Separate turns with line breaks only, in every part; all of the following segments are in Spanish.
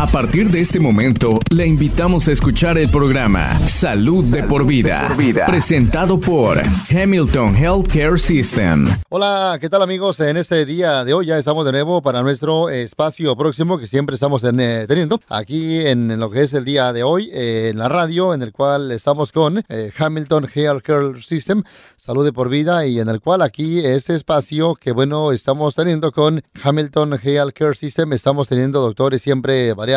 A partir de este momento, le invitamos a escuchar el programa Salud de por vida, presentado por Hamilton Healthcare System.
Hola, ¿qué tal amigos? En este día de hoy ya estamos de nuevo para nuestro espacio próximo que siempre estamos eh, teniendo aquí en, lo que es el día de hoy eh, en la radio, en el cual estamos con eh, Hamilton Healthcare System, Salud de por vida, y en el cual aquí este espacio que bueno estamos teniendo con Hamilton Healthcare System, estamos teniendo doctores siempre variados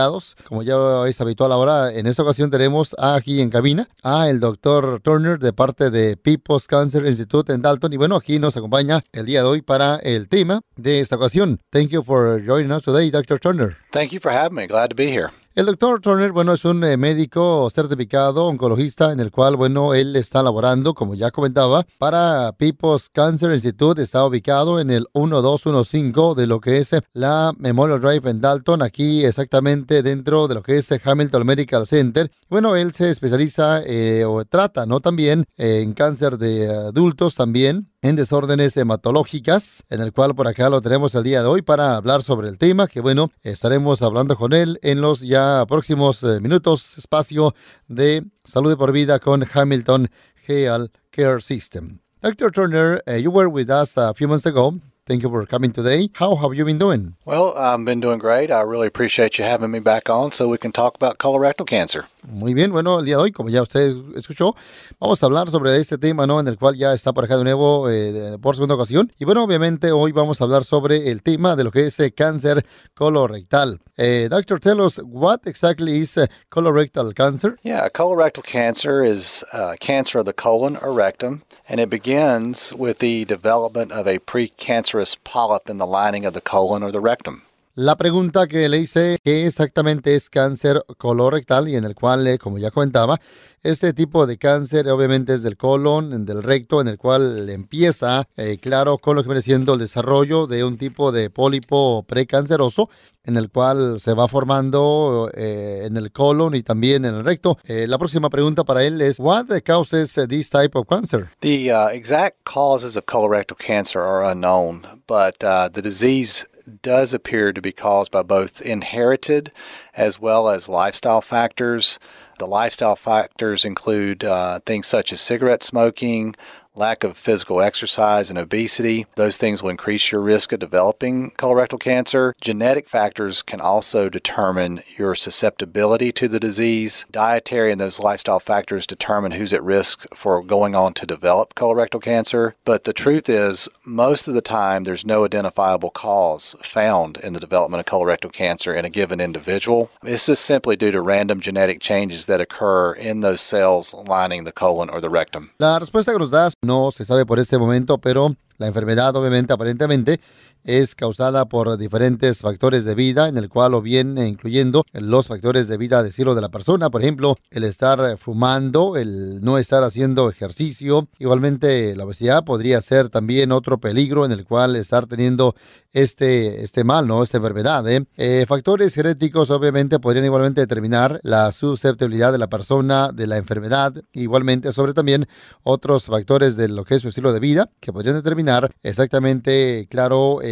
como ya es habitual ahora, en esta ocasión tenemos aquí en cabina a el doctor Turner de parte de People's Cancer Institute en Dalton. Y bueno, aquí nos acompaña el día de hoy para el tema de esta ocasión. Thank you for joining us today, Dr. Turner.
Thank you for having me. Glad to be here.
El doctor Turner, bueno, es un eh, médico certificado oncologista en el cual, bueno, él está laborando, como ya comentaba, para People's Cancer Institute. Está ubicado en el 1215 de lo que es eh, la Memorial Drive en Dalton, aquí exactamente dentro de lo que es eh, Hamilton Medical Center. Bueno, él se especializa o trata, ¿no? También en cáncer de adultos también en desórdenes hematológicas, en el cual por acá lo tenemos el día de hoy para hablar sobre el tema, que bueno, estaremos hablando con él en los ya próximos eh, minutos, espacio de salud por vida con Hamilton Health Care System. Dr. Turner, uh, you were with us a few months ago Thank you for coming today. How have you been doing?
Well, I've been doing great. I really appreciate you having me back on so we can talk about colorectal cancer.
Muy bien, bueno, el día de hoy, como ya usted escuchó, vamos a hablar sobre este tema, ¿no? En el cual ya está por de nuevo eh, por segunda ocasión. Y bueno, obviamente hoy vamos a hablar sobre el tema de lo que es eh, cáncer colorectal. Eh, doctor, tell us what exactly is uh, colorectal cancer?
Yeah, colorectal cancer is uh, cancer of the colon or rectum. and it begins with the development of a precancerous polyp in the lining of the colon or the rectum.
La pregunta que le hice, ¿qué exactamente es cáncer colorectal? Y en el cual, eh, como ya comentaba, este tipo de cáncer obviamente es del colon, del recto, en el cual empieza, eh, claro, con lo que viene siendo el desarrollo de un tipo de pólipo precanceroso, en el cual se va formando eh, en el colon y también en el recto. Eh, la próxima pregunta para él es, what causes this type of cancer?
The uh, exact causes of colorectal cancer are unknown, but uh, the disease does appear to be caused by both inherited as well as lifestyle factors. The lifestyle factors include uh, things such as cigarette smoking, lack of physical exercise and obesity. Those things will increase your risk of developing colorectal cancer. Genetic factors can also determine your susceptibility to the disease. Dietary and those lifestyle factors determine who's at risk for going on to develop colorectal cancer. But the truth is, most of the time, there's no identifiable cause found in the development of colorectal cancer in a given individual. This is simply due to random genetic changes that occur in those cells lining the colon or the rectum.
La respuesta que nos das no se sabe por este momento, pero la enfermedad obviamente aparentemente es causada por diferentes factores de vida, en el cual o bien incluyendo los factores de vida de estilo de la persona, por ejemplo, el estar fumando, el no estar haciendo ejercicio, igualmente la obesidad podría ser también otro peligro en el cual estar teniendo este, este mal, ¿no? Esta enfermedad. ¿eh? Eh, factores genéticos obviamente podrían igualmente determinar la susceptibilidad de la persona de la enfermedad, igualmente sobre también otros factores de lo que es su estilo de vida que podrían determinar exactamente, claro, eh,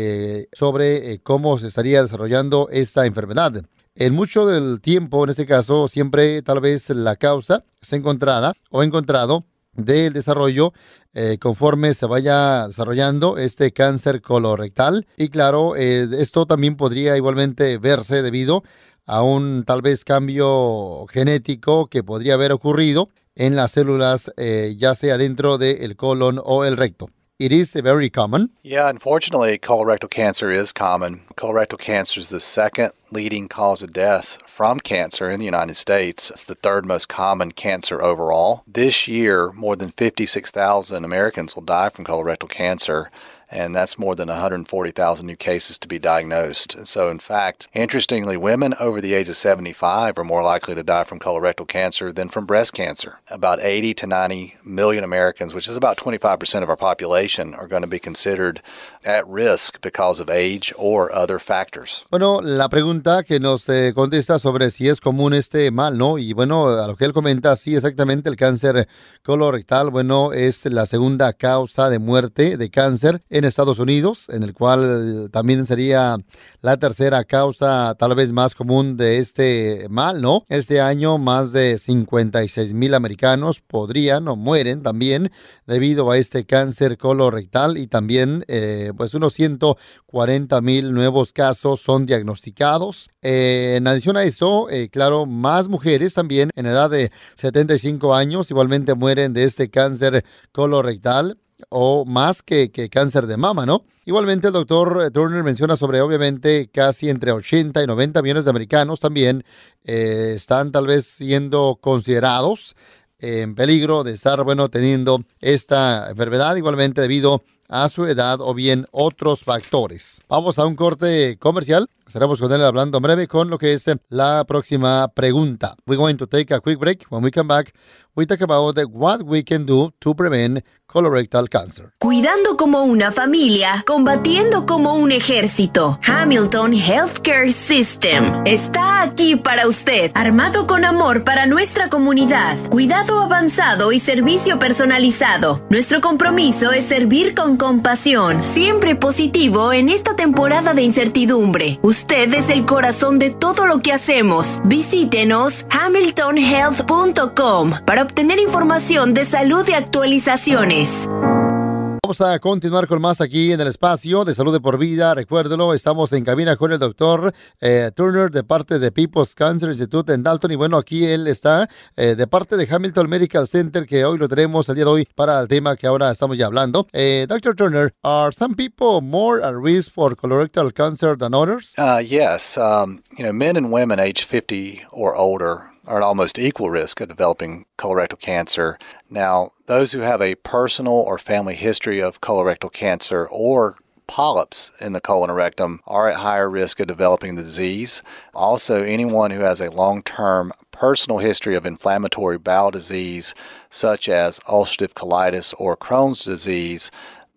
sobre eh, cómo se estaría desarrollando esta enfermedad. En mucho del tiempo, en este caso, siempre tal vez la causa es encontrada o encontrado del desarrollo eh, conforme se vaya desarrollando este cáncer colorectal. Y claro, esto también podría igualmente verse debido a un tal vez cambio genético que podría haber ocurrido en las células, ya sea dentro del colon o el recto. It is a very common.
Yeah, unfortunately, colorectal cancer is common. Colorectal cancer is the second leading cause of death from cancer in the United States. It's the third most common cancer overall. This year, more than 56,000 Americans will die from colorectal cancer and that's more than 140,000 new cases to be diagnosed. So, in fact, interestingly, women over the age of 75 are more likely to die from colorectal cancer than from breast cancer. About 80 to 90 million Americans, which is about 25% of our population, are going to be considered at risk because of age or other factors.
Bueno, la pregunta que nos eh, contesta sobre si es común este mal, ¿no? Y bueno, a lo que él comenta, sí, exactamente, el cáncer colorectal, bueno, es la segunda causa de muerte de cáncer en Estados Unidos, en el cual también sería la tercera causa tal vez más común de este mal, ¿no? Este año más de 56 mil americanos podrían o mueren también debido a este cáncer colorectal y también eh, pues unos 140 mil nuevos casos son diagnosticados. Eh, en adición a eso, eh, claro, más mujeres también en edad de 75 años igualmente mueren de este cáncer colorectal o más que, cáncer de mama, ¿no? Igualmente el doctor Turner menciona sobre obviamente casi entre 80 y 90 millones de americanos también están tal vez siendo considerados en peligro de estar, bueno, teniendo esta enfermedad igualmente debido a su edad o bien otros factores. Vamos a un corte comercial. Estaremos con él hablando breve con lo que es la próxima pregunta. We're going to take a quick break. When we come back, we talk about what we can do to prevent colorectal cancer.
Cuidando como una familia, combatiendo como un ejército. Hamilton Healthcare System está aquí para usted, armado con amor para nuestra comunidad, cuidado avanzado y servicio personalizado. Nuestro compromiso es servir con compasión, siempre positivo en esta temporada de incertidumbre. Usted es el corazón de todo lo que hacemos. Visítenos hamiltonhealth.com para obtener información de salud y actualizaciones.
Vamos a continuar con más aquí en el espacio de salud de por vida. Recuérdelo, estamos en cabina con el doctor eh, Turner de parte de People's Cancer Institute en Dalton. Y bueno, aquí él está eh, de parte de Hamilton Medical Center, que hoy lo tenemos el día de hoy para el tema que ahora estamos ya hablando. Eh, Dr. Turner, are some people more at risk for colorectal cancer than others?
Uh, yes. Um, you know, men and women age 50 or older are at almost equal risk of developing colorectal cancer. Now, those who have a personal or family history of colorectal cancer or polyps in the colon or rectum are at higher risk of developing the disease. Also, anyone who has a long term personal history of inflammatory bowel disease, such as ulcerative colitis or Crohn's disease,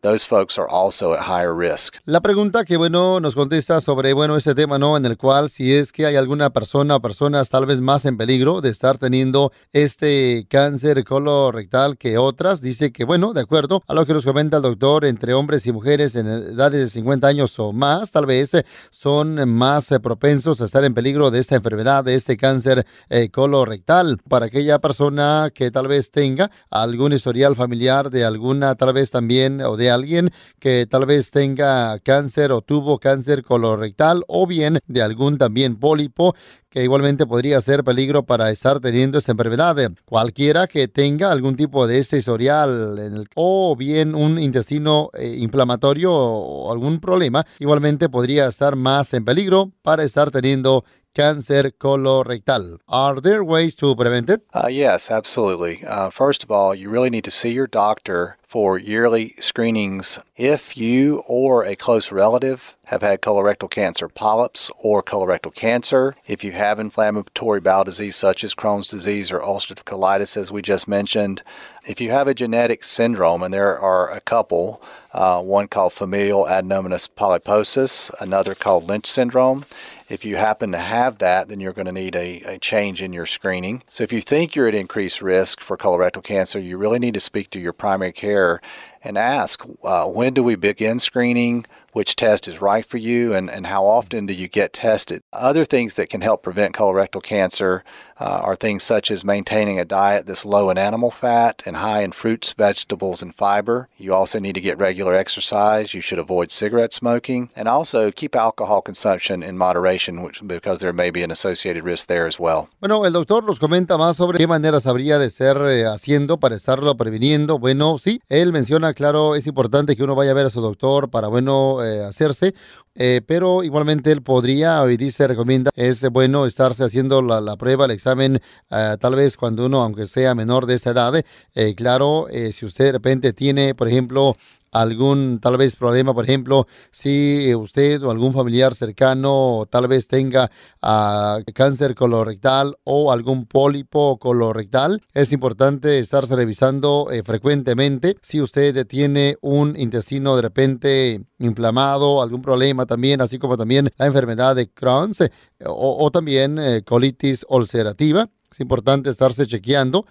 those folks are also at higher risk.
La pregunta que bueno nos contesta sobre bueno ese tema no en el cual si es que hay alguna persona o personas tal vez más en peligro de estar teniendo este cáncer colorectal que otras dice que bueno de acuerdo a lo que nos comenta el doctor entre hombres y mujeres en edades de 50 años o más tal vez eh, son más eh, propensos a estar en peligro de esta enfermedad de este cáncer eh, colorectal para aquella persona que tal vez tenga algún historial familiar de alguna tal vez también o de alguien que tal vez tenga cáncer o tuvo cáncer colorectal o bien de algún también pólipo que igualmente podría ser peligro para estar teniendo esta enfermedad. Cualquiera que tenga algún tipo de ese historial en el, o bien un intestino eh, inflamatorio o algún problema, igualmente podría estar más en peligro para estar teniendo cáncer colorectal. Are there ways to prevent it?
Uh, yes, absolutely. Uh, first of all, you really need to see your doctor for yearly screenings if you or a close relative have had colorectal cancer polyps or colorectal cancer, if you have inflammatory bowel disease such as Crohn's disease or ulcerative colitis, as we just mentioned, if you have a genetic syndrome, and there are a couple, uh, one called familial adenomatous polyposis, another called Lynch syndrome. If you happen to have that, then you're going to need a, a, change in your screening. So if you think you're at increased risk for colorectal cancer, you really need to speak to your primary care and ask uh, when do we begin screening? Which test is right for you and, and how often do you get tested. Other things that can help prevent colorectal cancer uh, are things such as maintaining a diet that's low in animal fat and high in fruits, vegetables, and fiber. You also need to get regular exercise. You should avoid cigarette smoking and also keep alcohol consumption in moderation, which, because there may be an associated risk there as well.
Bueno, el doctor nos comenta más sobre qué maneras habría de ser eh, haciendo para estarlo previniendo. Bueno, sí, él menciona, claro, es importante que uno vaya a ver a su doctor para, bueno, hacerse, eh, pero igualmente él podría, hoy dice, recomienda, es bueno estarse haciendo la, la prueba, el examen, uh, tal vez cuando uno, aunque sea menor de esa edad, eh, claro, eh, si usted de repente tiene, por ejemplo, algún tal vez problema, por ejemplo, si usted o algún familiar cercano tal vez tenga uh, cáncer colorectal o algún pólipo colorectal, es importante estarse revisando eh, frecuentemente. Si usted tiene un intestino de repente inflamado, algún problema también, así como también la enfermedad de Crohn eh, o, o, también eh, colitis ulcerativa, es importante estarse chequeando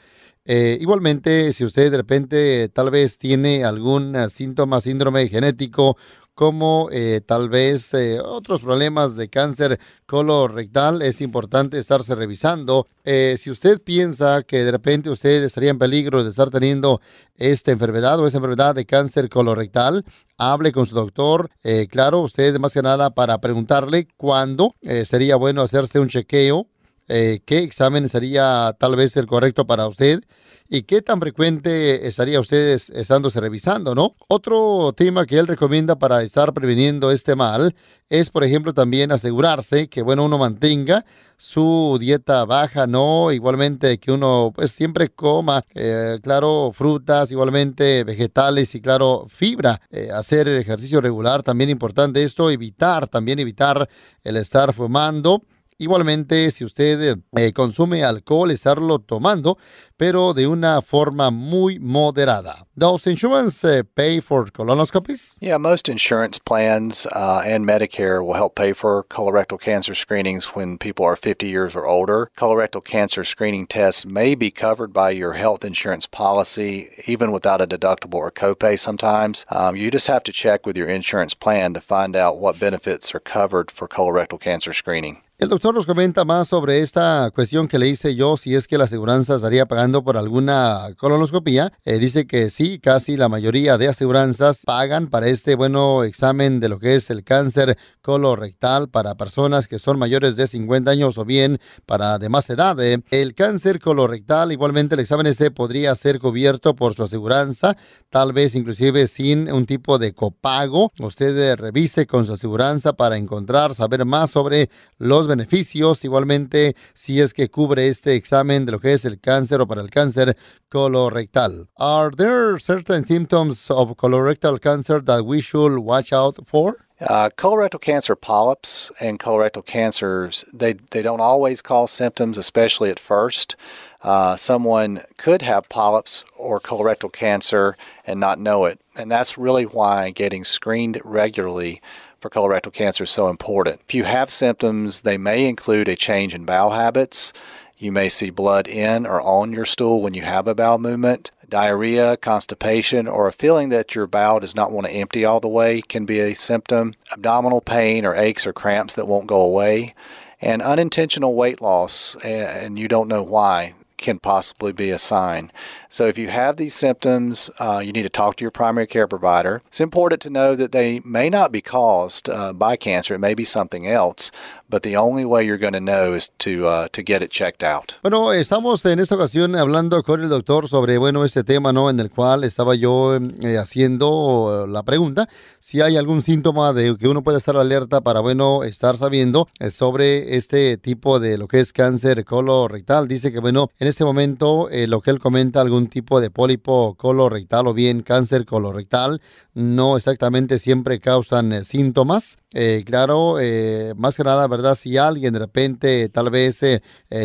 Eh, igualmente, si usted de repente tal vez tiene algún eh, síntoma, síndrome genético, como eh, tal vez otros problemas de cáncer colorectal, es importante estarse revisando. si usted piensa que de repente usted estaría en peligro de estar teniendo esta enfermedad o esa enfermedad de cáncer colorectal, hable con su doctor. claro, usted más que nada para preguntarle cuándo sería bueno hacerse un chequeo eh, qué examen sería tal vez el correcto para usted y qué tan frecuente estaría usted estándose revisando, ¿no? Otro tema que él recomienda para estar previniendo este mal es, por ejemplo, también asegurarse que, bueno, uno mantenga su dieta baja, ¿no? Igualmente que uno, pues, siempre coma, eh, claro, frutas, igualmente vegetales y, claro, fibra. Eh, hacer ejercicio regular, también importante esto, evitar, también evitar el estar fumando Igualmente, si usted eh, consume alcohol, estarlo tomando, pero de una forma muy moderada. Does insurance uh, pay for colonoscopies?
Yeah, most insurance plans uh, and Medicare will help pay for colorectal cancer screenings when people are 50 years or older. Colorectal cancer screening tests may be covered by your health insurance policy, even without a deductible or copay sometimes. Um, you just have to check with your insurance plan to find out what benefits are covered for colorectal cancer screening.
El doctor nos comenta más sobre esta cuestión que le hice yo, si es que la aseguranza estaría pagando por alguna colonoscopía. Eh, dice que sí, casi la mayoría de aseguranzas pagan para este bueno examen de lo que es el cáncer colorectal para personas que son mayores de 50 años o bien para de más edad. Eh. El cáncer colorectal, igualmente el examen ese podría ser cubierto por su aseguranza, tal vez inclusive sin un tipo de copago. Usted eh, revise con su aseguranza para encontrar, saber más sobre los beneficios, igualmente si es que cubre este examen de lo que es el cáncer o para el cáncer colorectal. Are there certain symptoms of colorectal cancer that we should watch out for?
Uh, colorectal cancer polyps and colorectal cancers, they, they don't always cause symptoms, especially at first. Uh, someone could have polyps or colorectal cancer and not know it. And that's really why getting screened regularly for colorectal cancer is so important. If you have symptoms, they may include a change in bowel habits. You may see blood in or on your stool when you have a bowel movement. Diarrhea, constipation, or a feeling that your bowel does not want to empty all the way can be a symptom. Abdominal pain or aches or cramps that won't go away. And unintentional weight loss, and you don't know why, can possibly be a sign. So if you have these symptoms, uh, you need to talk to your primary care provider. It's important to know that they may not be caused uh, by cancer. It may be something else, but the only way you're going to know is to, uh, to get it checked out.
Bueno, estamos en esta ocasión hablando con el doctor sobre, bueno, este tema, ¿no? En el cual estaba yo eh, haciendo la pregunta si hay algún síntoma de que uno puede estar alerta para, bueno, estar sabiendo eh, sobre este tipo de lo que es cáncer colorectal. Dice que, bueno, en este momento eh, lo que él comenta, algún tipo de pólipo colorectal o bien cáncer colorectal no exactamente siempre causan eh, síntomas. Eh, claro, eh, más que nada, ¿verdad? Si alguien de repente tal vez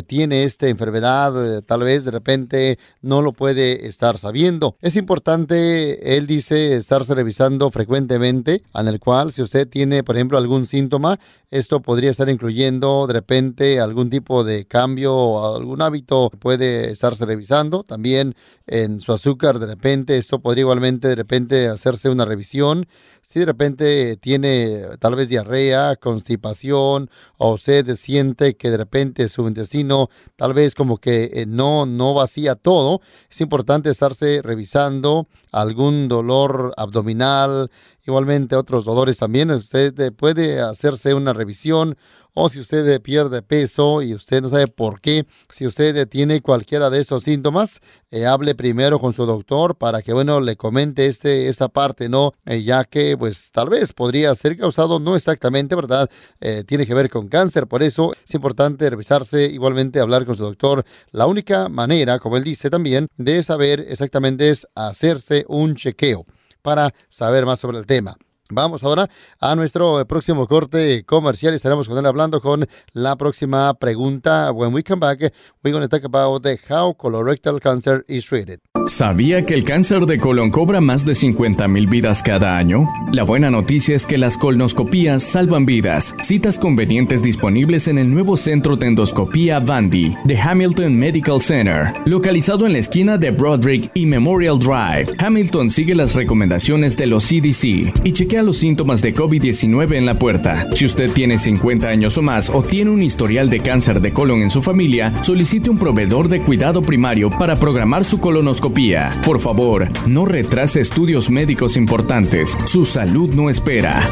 tiene esta enfermedad, tal vez de repente no lo puede estar sabiendo. Es importante, él dice, estarse revisando frecuentemente, en el cual si usted tiene, por ejemplo, algún síntoma, esto podría estar incluyendo de repente algún tipo de cambio o algún hábito puede estarse revisando. También en su azúcar, de repente, esto podría igualmente de repente hacerse una revisión. Si de repente tiene tal vez diarrea, constipación o usted siente que de repente su intestino tal vez como que eh, no, no vacía todo, es importante estarse revisando algún dolor abdominal, igualmente otros dolores también. Usted puede hacerse una revisión o si usted pierde peso y usted no sabe por qué, si usted tiene cualquiera de esos síntomas, eh, hable primero con su doctor para que, bueno, le comente este, esta parte, ¿no? Eh, ya que, pues, tal vez podría ser causado, no exactamente, ¿verdad? Eh, tiene que ver con cáncer, por eso es importante revisarse, igualmente hablar con su doctor. La única manera, como él dice también, de saber exactamente es hacerse un chequeo para saber más sobre el tema. Vamos ahora a nuestro próximo corte comercial. Estaremos con él hablando con la próxima pregunta. When we come back, we're going to talk about the how colorectal cancer is treated.
¿Sabía que el cáncer de colon cobra más de 50 mil vidas cada año? La buena noticia es que las colonoscopías salvan vidas. Citas convenientes disponibles en el nuevo centro de endoscopía Vandy de Hamilton Medical Center, localizado en la esquina de Broderick y Memorial Drive. Hamilton sigue las recomendaciones de los CDC y chequea los síntomas de COVID-19 en la puerta. Si usted tiene 50 años o más o tiene un historial de cáncer de colon en su familia, solicite un proveedor de cuidado primario para programar su colonoscopia por favor, no retrase estudios médicos importantes. Su salud no espera.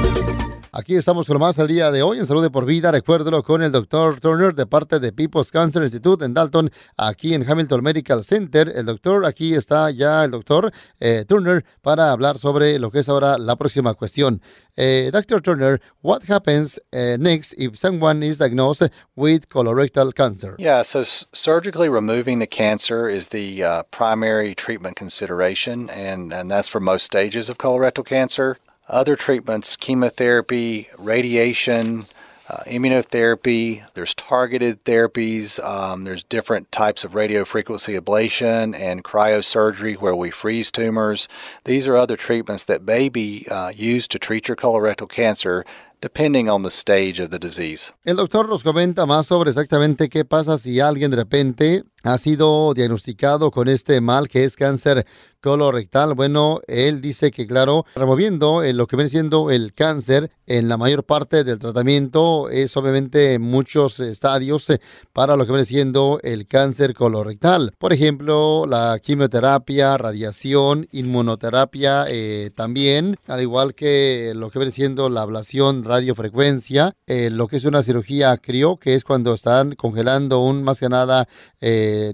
Aquí estamos con más al día de hoy en Salud de por Vida. Recuérdelo con el doctor Turner de parte de People's Cancer Institute en Dalton, aquí en Hamilton Medical Center. El doctor, aquí está ya el doctor eh, Turner para hablar sobre lo que es ahora la próxima cuestión. Eh, Dr. Turner, what happens uh, next if someone is diagnosed with colorectal cancer?
Yeah, so surgically removing the cancer is the uh, primary treatment consideration, and that's for most stages of colorectal cancer. Other treatments, chemotherapy, radiation, uh, immunotherapy, there's targeted therapies, um, there's different types of radiofrequency ablation and cryosurgery where we freeze tumors. These are other treatments that may be uh, used to treat your colorectal cancer depending on the stage of the disease.
El doctor nos comenta más sobre exactamente qué pasa si alguien de repente ha sido diagnosticado con este mal que es cáncer colorectal. Bueno, él dice que, claro, removiendo eh, lo que viene siendo el cáncer en la mayor parte del tratamiento es obviamente muchos estadios eh, para lo que viene siendo el cáncer colorectal. Por ejemplo, la quimioterapia, radiación, inmunoterapia eh, también, al igual que lo que viene siendo la ablación radiofrecuencia, lo que es una cirugía crio, que es cuando están congelando un más que nada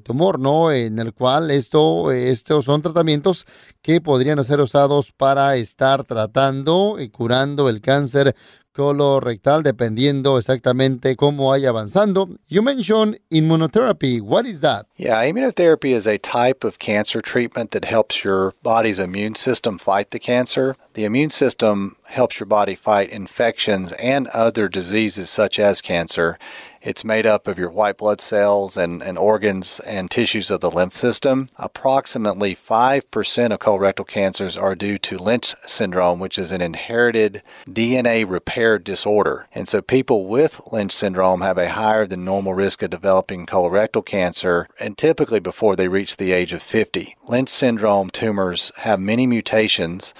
tumor, ¿no? En el cual esto, estos son tratamientos que podrían ser usados para estar tratando y curando el cáncer colorectal dependiendo exactamente cómo vaya avanzando. You mentioned immunotherapy. What is that?
Yeah, immunotherapy is a type of cancer treatment that helps your body's immune system fight the cancer. The immune system helps your body fight infections and other diseases such as cancer. It's made up of your white blood cells and, and organs and tissues of the lymph system. Approximately 5% of colorectal cancers are due to Lynch syndrome, which is an inherited DNA repair disorder. And so people with Lynch syndrome have a higher than normal risk of developing colorectal cancer, and typically before they reach the age of 50. Lynch syndrome tumors have many mutations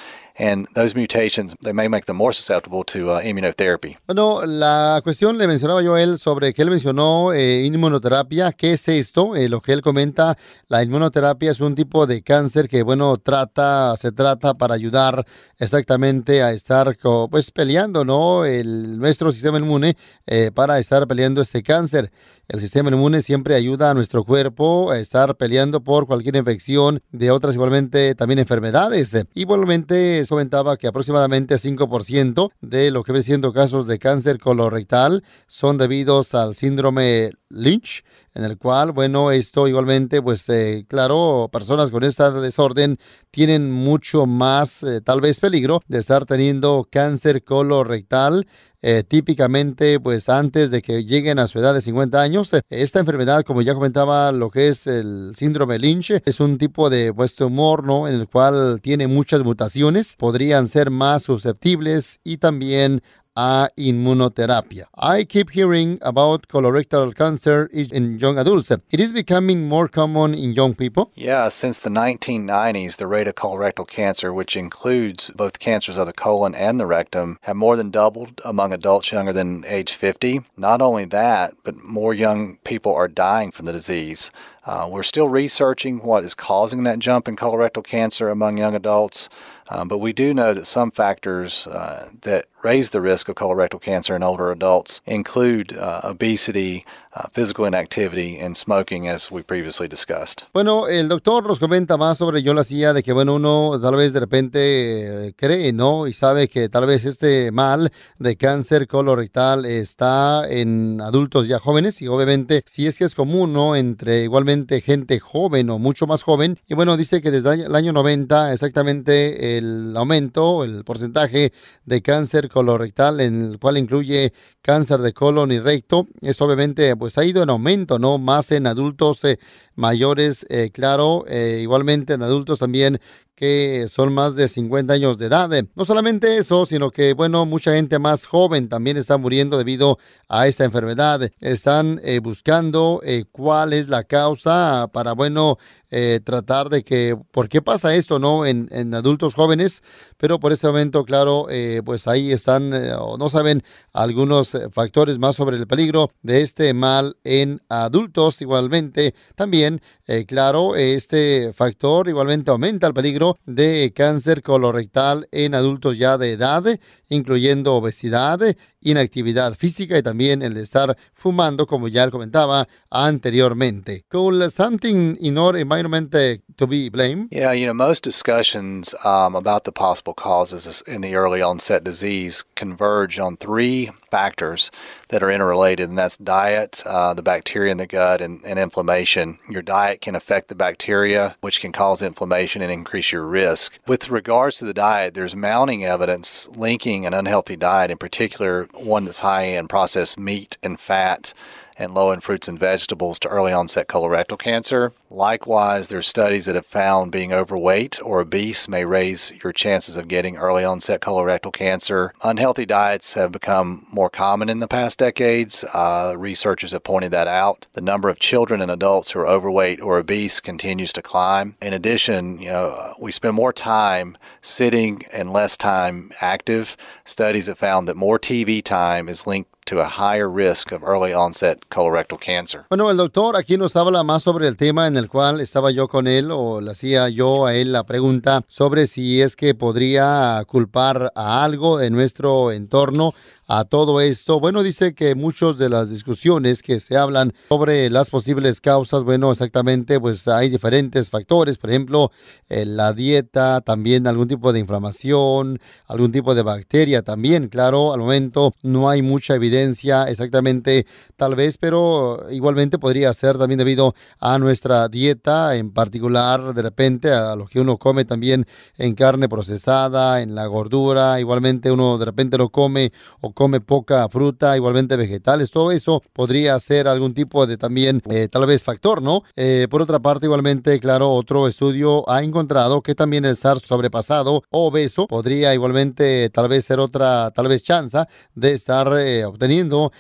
those mutations they may make them more susceptible to uh, immunotherapy.
Bueno, la cuestión le mencionaba yo a él sobre que él mencionó eh, inmunoterapia. ¿Qué es esto? Eh, lo que él comenta, la inmunoterapia es un tipo de cáncer que, bueno, trata, se trata para ayudar exactamente a estar, pues, peleando, ¿no? El, nuestro sistema inmune eh, para estar peleando este cáncer. El sistema inmune siempre ayuda a nuestro cuerpo a estar peleando por cualquier infección de otras igualmente también enfermedades. Igualmente comentaba que aproximadamente 5% de lo que ven siendo casos de cáncer colorectal son debidos al síndrome Lynch, en el cual, bueno, esto igualmente, pues eh, claro, personas con este desorden tienen mucho más, eh, tal vez, peligro de estar teniendo cáncer colorectal. Eh, típicamente, pues antes de que lleguen a su edad de 50 años, esta enfermedad, como ya comentaba, lo que es el síndrome Lynch, es un tipo de pues, tumor, ¿no? En el cual tiene muchas mutaciones, podrían ser más susceptibles y también a inmunoterapia. I keep hearing about colorectal cancer in young adults. It is becoming more common in young people.
Yeah, since the 1990s, the rate of colorectal cancer, which includes both cancers of the colon and the rectum, have more than doubled among adults younger than age 50. Not only that, but more young people are dying from the disease. Uh, we're still researching what is causing that jump in colorectal cancer among young adults, um, but we do know that some factors uh, that raise the risk of colorectal cancer in older adults include uh, obesity, physical inactivity and smoking, as we previously discussed.
Bueno, el doctor nos comenta más sobre yo la hacía de que, bueno, uno tal vez de repente eh, cree, ¿no? Y sabe que tal vez este mal de cáncer colorectal está en adultos ya jóvenes y obviamente si es que es común, ¿no? Entre igualmente gente joven o mucho más joven. Y bueno, dice que desde el año 90 exactamente el aumento, el porcentaje de cáncer colorectal, en el cual incluye cáncer de colon y recto, es obviamente pues ha ido en aumento, ¿no? Más en adultos eh, mayores, eh, claro, eh, igualmente en adultos también que son más de 50 años de edad. No solamente eso, sino que, bueno, mucha gente más joven también está muriendo debido a esta enfermedad. Están buscando cuál es la causa para, bueno, eh, tratar de que, ¿por qué pasa esto, no? En, adultos jóvenes, pero por ese momento, claro, eh, pues ahí están, eh, o no saben algunos factores más sobre el peligro de este mal en adultos. Igualmente, también, claro, este factor igualmente aumenta el peligro de cáncer colorectal en adultos ya de edad, incluyendo obesidad, inactividad física y también el de estar fumando, como ya comentaba anteriormente. Something in our environment to be blamed?
Yeah, you know, most discussions um, about the possible causes in the early onset disease converge on three factors that are interrelated, and that's diet, uh, the bacteria in the gut, and, and inflammation. Your diet can affect the bacteria, which can cause inflammation and increase your risk. With regards to the diet, there's mounting evidence linking an unhealthy diet, in particular one that's high in processed meat and fat and low in fruits and vegetables to early onset colorectal cancer. Likewise, there's studies that have found being overweight or obese may raise your chances of getting early onset colorectal cancer. Unhealthy diets have become more common in the past decades. Uh, researchers have pointed that out. The number of children and adults who are overweight or obese continues to climb. In addition, you know, we spend more time sitting and less time active. Studies have found that more TV time is linked to a higher risk of early onset colorectal cancer.
Bueno, el doctor aquí nos habla más sobre el tema en cual estaba yo con él o le hacía yo a él la pregunta sobre si es que podría culpar a algo en nuestro entorno a todo esto? Bueno, dice que muchas de las discusiones que se hablan sobre las posibles causas, bueno, exactamente, pues hay diferentes factores, por ejemplo, eh, la dieta, también algún tipo de inflamación, algún tipo de bacteria también, claro, al momento no hay mucha evidencia exactamente, tal vez, pero igualmente podría ser también debido a nuestra dieta, en particular, de repente, a lo que uno come también en carne procesada, en la gordura, igualmente uno de repente lo come o come poca fruta, igualmente vegetales, todo eso podría ser algún tipo de también eh, tal vez factor, ¿no? Eh, por otra parte, igualmente, claro, otro estudio ha encontrado que también el estar sobrepasado o obeso podría igualmente tal vez ser otra, tal vez chance de estar eh, obteniendo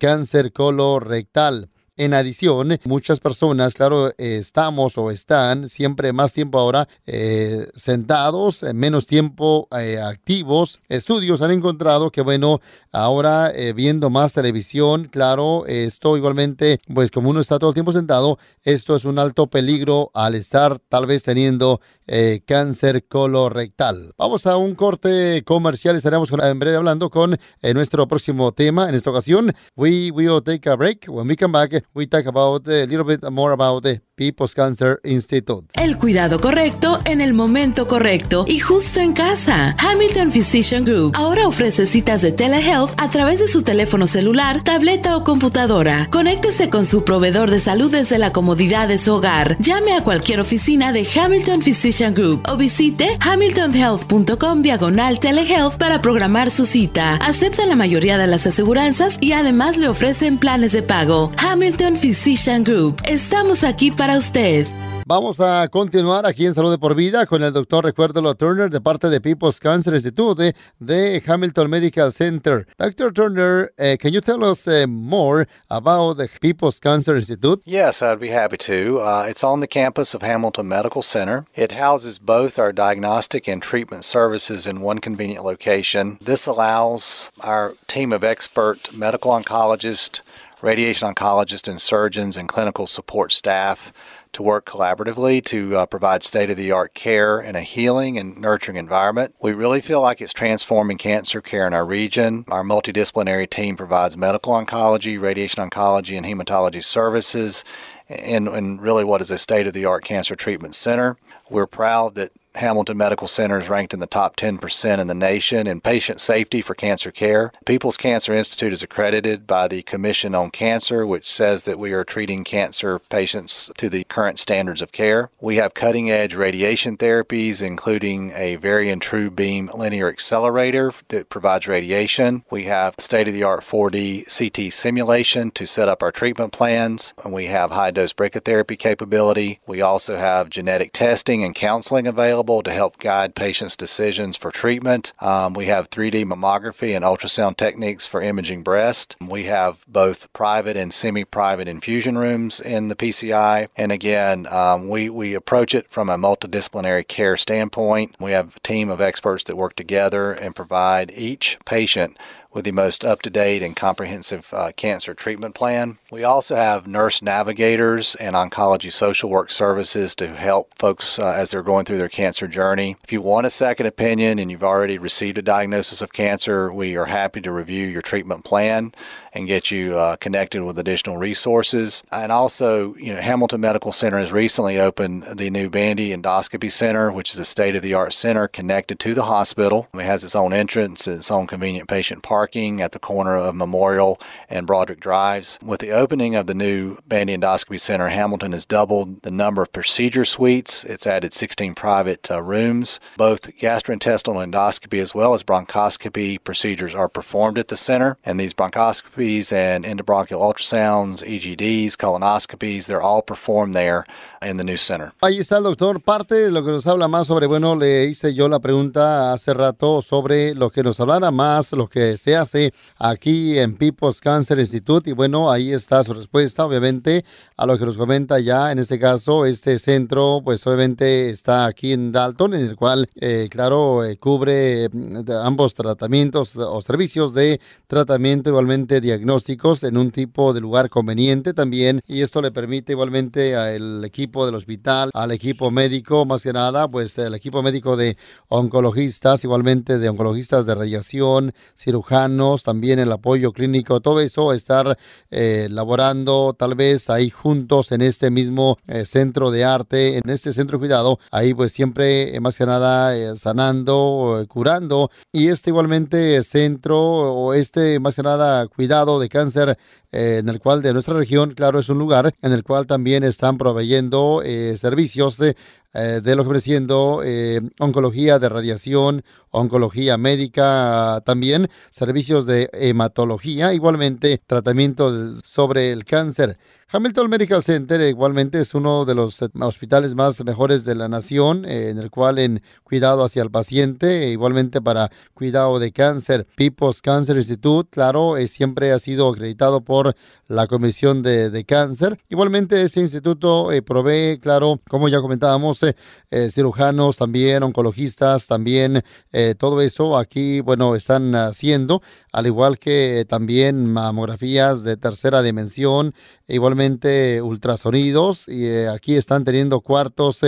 cáncer colorectal. En adición, muchas personas, claro, estamos o están siempre más tiempo ahora eh, sentados, menos tiempo eh, activos. Estudios han encontrado que, bueno, ahora eh, viendo más televisión, claro, esto igualmente, pues como uno está todo el tiempo sentado, esto es un alto peligro al estar tal vez teniendo cáncer colorectal. Vamos a un corte comercial, estaremos en breve hablando con nuestro próximo tema. En esta ocasión, we will take a break. When we come back, we talk about a little bit more about the People's Cancer Institute.
El cuidado correcto en el momento correcto y justo en casa. Hamilton Physician Group ahora ofrece citas de telehealth a través de su teléfono celular, tableta o computadora. Conéctese con su proveedor de salud desde la comodidad de su hogar. Llame a cualquier oficina de Hamilton Physician O visite hamiltonhealth.com diagonal telehealth para programar su cita. Aceptan la mayoría de las aseguranzas y además le ofrecen planes de pago. Hamilton Physician Group. Estamos aquí para usted.
Vamos a continuar aquí en Salud de por Vida con el doctor Recuérdalo Turner de parte de People's Cancer Institute de Hamilton Medical Center. Dr. Turner, uh, can you tell us uh, more about the People's Cancer Institute?
Yes, I'd be happy to. Uh, it's on the campus of Hamilton Medical Center. It houses both our diagnostic and treatment services in one convenient location. This allows our team of expert medical oncologists radiation oncologists and surgeons and clinical support staff to work collaboratively to uh, provide state of the art care in a healing and nurturing environment. We really feel like it's transforming cancer care in our region. Our multidisciplinary team provides medical oncology, radiation oncology, and hematology services in, in really what is a state of the art cancer treatment center. We're proud that Hamilton Medical Center is ranked in the top 10% in the nation in patient safety for cancer care. People's Cancer Institute is accredited by the Commission on Cancer, which says that we are treating cancer patients to the current standards of care. We have cutting edge radiation therapies, including a Varian True Beam linear accelerator that provides radiation. We have state of the art 4D CT simulation to set up our treatment plans. And we have high dose brachytherapy capability. We also have genetic testing and counseling available available to help guide patients' decisions for treatment. Um, we have 3D mammography and ultrasound techniques for imaging breast. We have both private and semi private infusion rooms in the PCI. And again, um, we, we approach it from a multidisciplinary care standpoint. We have a team of experts that work together and provide each patient with the most up to date and comprehensive uh, cancer treatment plan. We also have nurse navigators and oncology social work services to help folks uh, as they're going through their cancer journey. If you want a second opinion and you've already received a diagnosis of cancer, we are happy to review your treatment plan and get you uh, connected with additional resources. And also, you know, Hamilton Medical Center has recently opened the new Bandy Endoscopy Center, which is a state of the art center connected to the hospital. It has its own entrance, its own convenient patient parking at the corner of Memorial and Broderick Drives. With the opening of the new Bandy Endoscopy Center, Hamilton has doubled the number of procedure suites. It's added 16 private uh, rooms. Both gastrointestinal endoscopy as well as bronchoscopy procedures are performed at the center, and these bronchoscopies and endobronchial ultrasounds, EGDs, colonoscopies, they're all performed there in the new center.
Ahí está el doctor. Parte de lo que nos habla más sobre, bueno, le hice yo la pregunta hace rato sobre lo que nos hablara más, lo que se hace aquí en People's Cancer Institute. Y bueno, ahí está su respuesta, obviamente, a lo que nos comenta ya. En este caso, este centro, pues obviamente está aquí en Dalton, en el cual, eh, claro, eh, cubre mm, ambos tratamientos o servicios de tratamiento igualmente diagnósticos en un tipo de lugar conveniente también y esto le permite igualmente al equipo del hospital, al equipo médico, más que nada, pues el equipo médico de oncologistas, igualmente de oncologistas de radiación, cirujanos, también el apoyo clínico, todo eso, estar eh, laborando tal vez ahí juntos en este mismo eh, centro de arte, en este centro de cuidado, ahí pues siempre eh, más que nada eh, sanando, curando. Y este igualmente centro o este más que nada cuidado de cáncer eh, en el cual de nuestra región, claro, es un lugar en el cual también están proveyendo eh, servicios eh, de lo que siendo oncología de radiación, oncología médica, también servicios de hematología, igualmente tratamientos sobre el cáncer. Hamilton Medical Center igualmente es uno de los hospitales más mejores de la nación, en el cual en cuidado hacia el paciente, igualmente para cuidado de cáncer. People's Cancer Institute, claro, siempre ha sido acreditado por la Comisión de, Cáncer. Igualmente, ese instituto eh, provee, claro, como ya comentábamos, eh, eh, cirujanos también, oncologistas también, todo eso aquí, bueno, están haciendo, al igual que también mamografías de tercera dimensión, igualmente ultrasonidos, y aquí están teniendo cuartos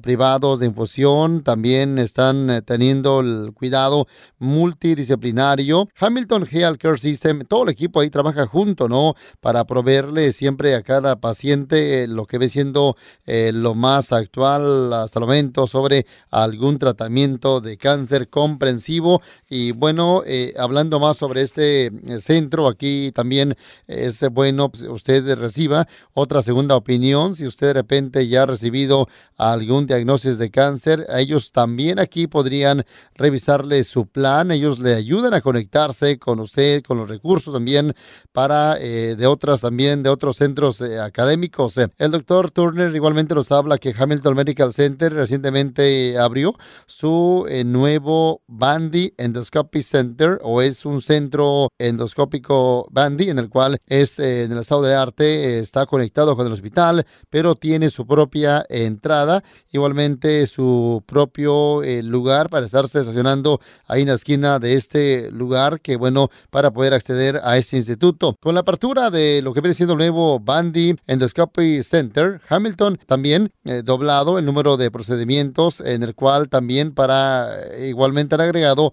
privados de infusión, también están teniendo el cuidado multidisciplinario. Hamilton Healthcare System, todo el equipo ahí trabaja junto, ¿no? para proveerle siempre a cada paciente eh, lo que ve siendo eh, lo más actual hasta el momento sobre algún tratamiento de cáncer comprensivo. Y bueno, eh, hablando más sobre este centro, aquí también es bueno pues, usted reciba otra segunda opinión. Si usted de repente ya ha recibido algún diagnóstico de cáncer, ellos también aquí podrían revisarle su plan. Ellos le ayudan a conectarse con usted, con los recursos también para de otras también, de otros centros eh, académicos. El doctor Turner igualmente nos habla que Hamilton Medical Center recientemente abrió su eh, nuevo Bandy Endoscopy Center o es un un centro endoscópico Bandy, en el cual es eh, en el estado de arte, está conectado con el hospital, pero tiene su propia entrada, igualmente su propio eh, lugar para estarse estacionando ahí en la esquina de este lugar, que bueno, para poder acceder a este instituto. Con la apertura de lo que viene siendo el nuevo Bandy Endoscopy Center, Hamilton también eh, doblado el número de procedimientos en el cual también para igualmente han agregado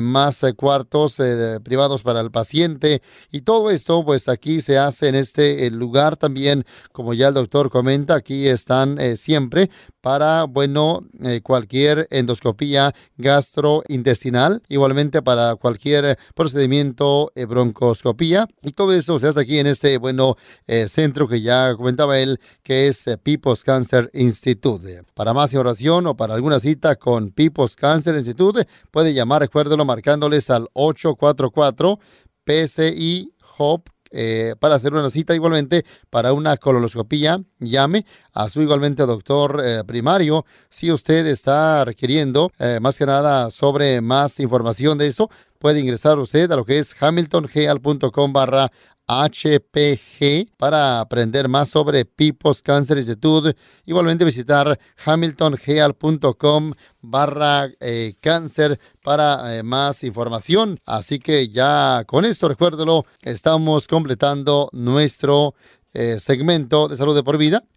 más cuartos privados para el paciente. Y todo esto pues aquí se hace en este lugar también como ya el doctor comenta aquí están eh, siempre para, bueno, eh, cualquier endoscopía gastrointestinal, igualmente para cualquier procedimiento eh, broncoscopía. Y todo eso se hace aquí en este, bueno, centro que ya comentaba él, que es People's Cancer Institute. Para más información o para alguna cita con People's Cancer Institute, puede llamar, recuérdelo, marcándoles al 844 PCI HOPE eh, para hacer una cita igualmente para una colonoscopía, llame a su igualmente doctor eh, primario si usted está requiriendo eh, más que nada sobre más información de eso. Puede ingresar usted a lo que es hamiltongeal.com barra HPG para aprender más sobre People's Cancer Institute. Igualmente visitar hamiltongeal.com barra eh, cáncer para eh, más información. Así que ya con esto, recuérdelo, estamos completando nuestro eh, segmento de salud de por vida.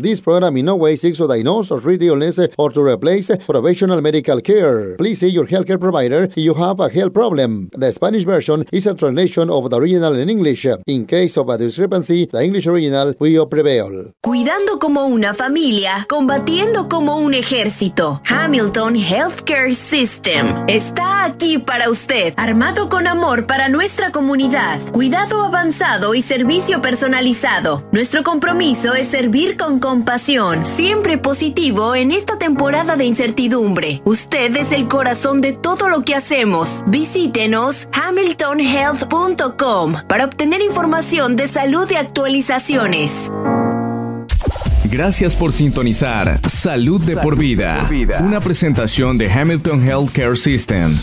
This program in no way seeks to diagnose or treat illness or to replace professional medical care. Please see your healthcare provider if you have a health problem. The Spanish version is a translation of the original in English. In case of a discrepancy, the English original will prevail.
Cuidando como una familia, combatiendo como un ejército. Hamilton Healthcare System está aquí para usted, armado con amor para nuestra comunidad, cuidado avanzado y servicio personalizado. Nuestro compromiso es servir con compasión, siempre positivo en esta temporada de incertidumbre. Usted es el corazón de todo lo que hacemos. Visítenos hamiltonhealth.com para obtener información de salud y actualizaciones.
Gracias por sintonizar Salud de por vida, una presentación de Hamilton Healthcare System.